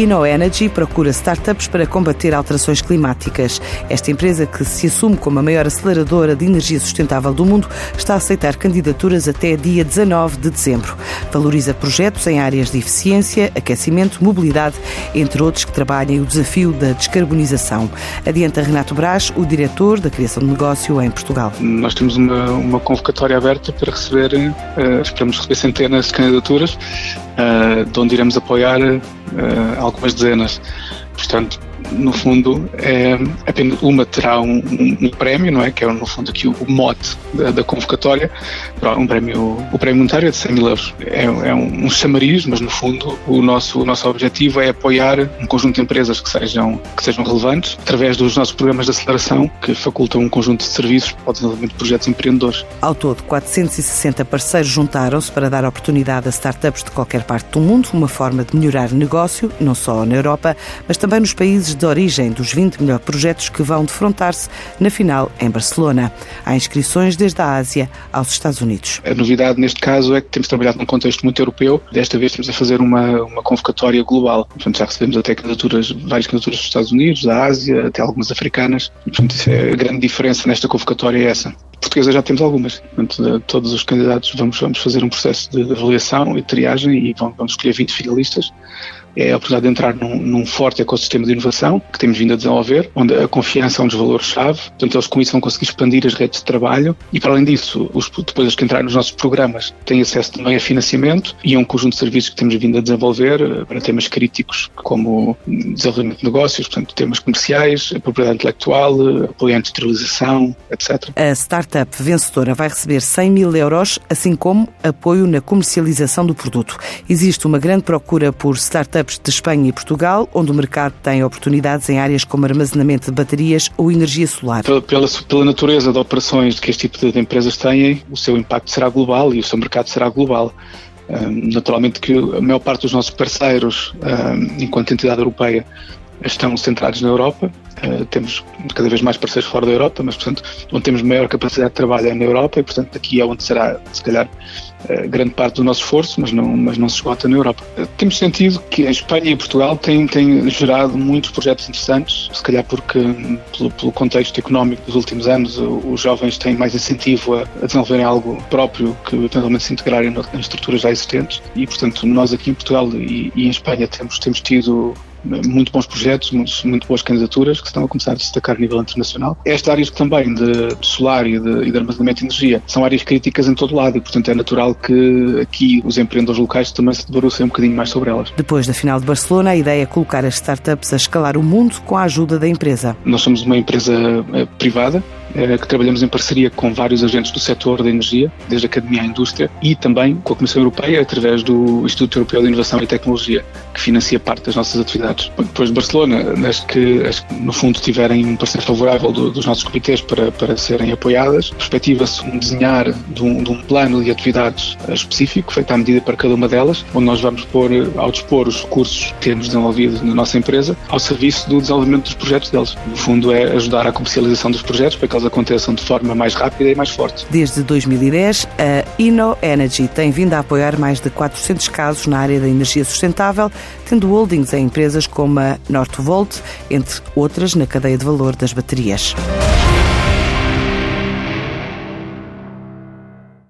InnoEnergy procura startups para combater alterações climáticas. Esta empresa, que se assume como a maior aceleradora de energia sustentável do mundo, está a aceitar candidaturas até dia 19 de dezembro. Valoriza projetos em áreas de eficiência, aquecimento, mobilidade, entre outros que trabalhem o desafio da descarbonização. Adianta Renato Brás, o diretor da criação de negócio em Portugal. Nós temos uma, uma convocatória aberta para receber, uh, esperamos receber centenas de candidaturas, uh, de onde iremos apoiar uh, algumas dezenas. Portanto, no fundo, é, apenas uma terá um, um, um, prémio, não é? Que é, no fundo, aqui o, o mote da, da, convocatória. Um prémio, o prémio monetário é de 100 mil euros. É, é um, um, chamariz, mas, no fundo, o nosso, o nosso objetivo é apoiar um conjunto de empresas que sejam, que sejam relevantes através dos nossos programas de aceleração que facultam um conjunto de serviços para o desenvolvimento de projetos empreendedores. Ao todo, 460 parceiros juntaram-se para dar oportunidade a startups de qualquer parte do mundo, uma forma de melhorar negócio, não só na Europa, mas também nos países de origem dos 20 melhores projetos que vão defrontar-se na final em Barcelona. Há inscrições desde a Ásia aos Estados Unidos. A novidade neste caso é que temos trabalhado num contexto muito europeu. Desta vez estamos a fazer uma, uma convocatória global. Portanto, já recebemos até candidaturas, várias candidaturas dos Estados Unidos, da Ásia, até algumas africanas. portanto, é a grande diferença nesta convocatória é essa portuguesa já temos algumas. Portanto, todos os candidatos vamos, vamos fazer um processo de avaliação e triagem e vamos, vamos escolher 20 finalistas é a oportunidade de entrar num, num, forte ecossistema de inovação que temos vindo a desenvolver, onde a confiança é um dos valores-chave. Portanto, eles com isso vão conseguir expandir as redes de trabalho e, para além disso, os, depois os que entrarem nos nossos programas têm acesso também a financiamento e a um conjunto de serviços que temos vindo a desenvolver eh, para temas críticos como desenvolvimento de negócios, portanto, temas comerciais, propriedade intelectual, eh, apoio à industrialização, etc. A startup vencedora vai receber 100 mil euros, assim como apoio na comercialização do produto. Existe uma grande procura por startups startups de Espanha e Portugal, onde o mercado tem oportunidades em áreas como armazenamento de baterias ou energia solar. Pela, pela, pela natureza de operações que este tipo de empresas têm, o seu impacto será global e o seu mercado será global. Naturalmente que a maior parte dos nossos parceiros, enquanto entidade europeia, estão centrados na Europa. Uh, temos cada vez mais parceiros fora da Europa, mas, portanto, onde temos maior capacidade de trabalho é na Europa e, portanto, aqui é onde será, se calhar, grande parte do nosso esforço, mas não, mas não se esgota na Europa. Uh, temos sentido que a Espanha e Portugal têm, têm gerado muitos projetos interessantes, se calhar porque, pelo, pelo contexto económico dos últimos anos, os jovens têm mais incentivo a, a desenvolverem algo próprio que eventualmente se integrarem em estruturas já existentes e, portanto, nós aqui em Portugal e, e em Espanha temos, temos tido muito bons projetos, muito, muito, boas candidaturas que estão a começar a destacar a nível internacional. Estas áreas também de, de solar e de, e de, armazenamento de energia são áreas críticas em todo lado e, portanto, é natural que aqui os empreendedores locais também se debrucem um bocadinho mais sobre elas. Depois da final de Barcelona, a ideia é colocar as startups a escalar o mundo com a ajuda da empresa. Nós somos uma empresa eh, privada que trabalhamos em parceria com vários agentes do setor da energia, desde a academia à indústria, e também com a Comissão Europeia, através do Instituto Europeu de Inovação e Tecnologia, que financia parte das nossas atividades. Depois de Barcelona, as que, as que no fundo tiverem um parecer favorável do, dos nossos comitês para, para serem apoiadas, perspectiva-se um desenhar de um, de um, plano de atividades específico, feito à medida para cada uma delas, onde nós vamos pôr ao dispor os recursos que temos desenvolvido na nossa empresa ao serviço do desenvolvimento dos projetos deles. No fundo, é ajudar a comercialização dos projetos para que eles aconteçam de forma mais rápida e mais forte. Desde 2010, a InnoEnergy tem vindo a apoiar mais de 400 casos na área da energia sustentável, tendo holdings em empresas como a Northvolt, entre outras na cadeia de valor das baterias.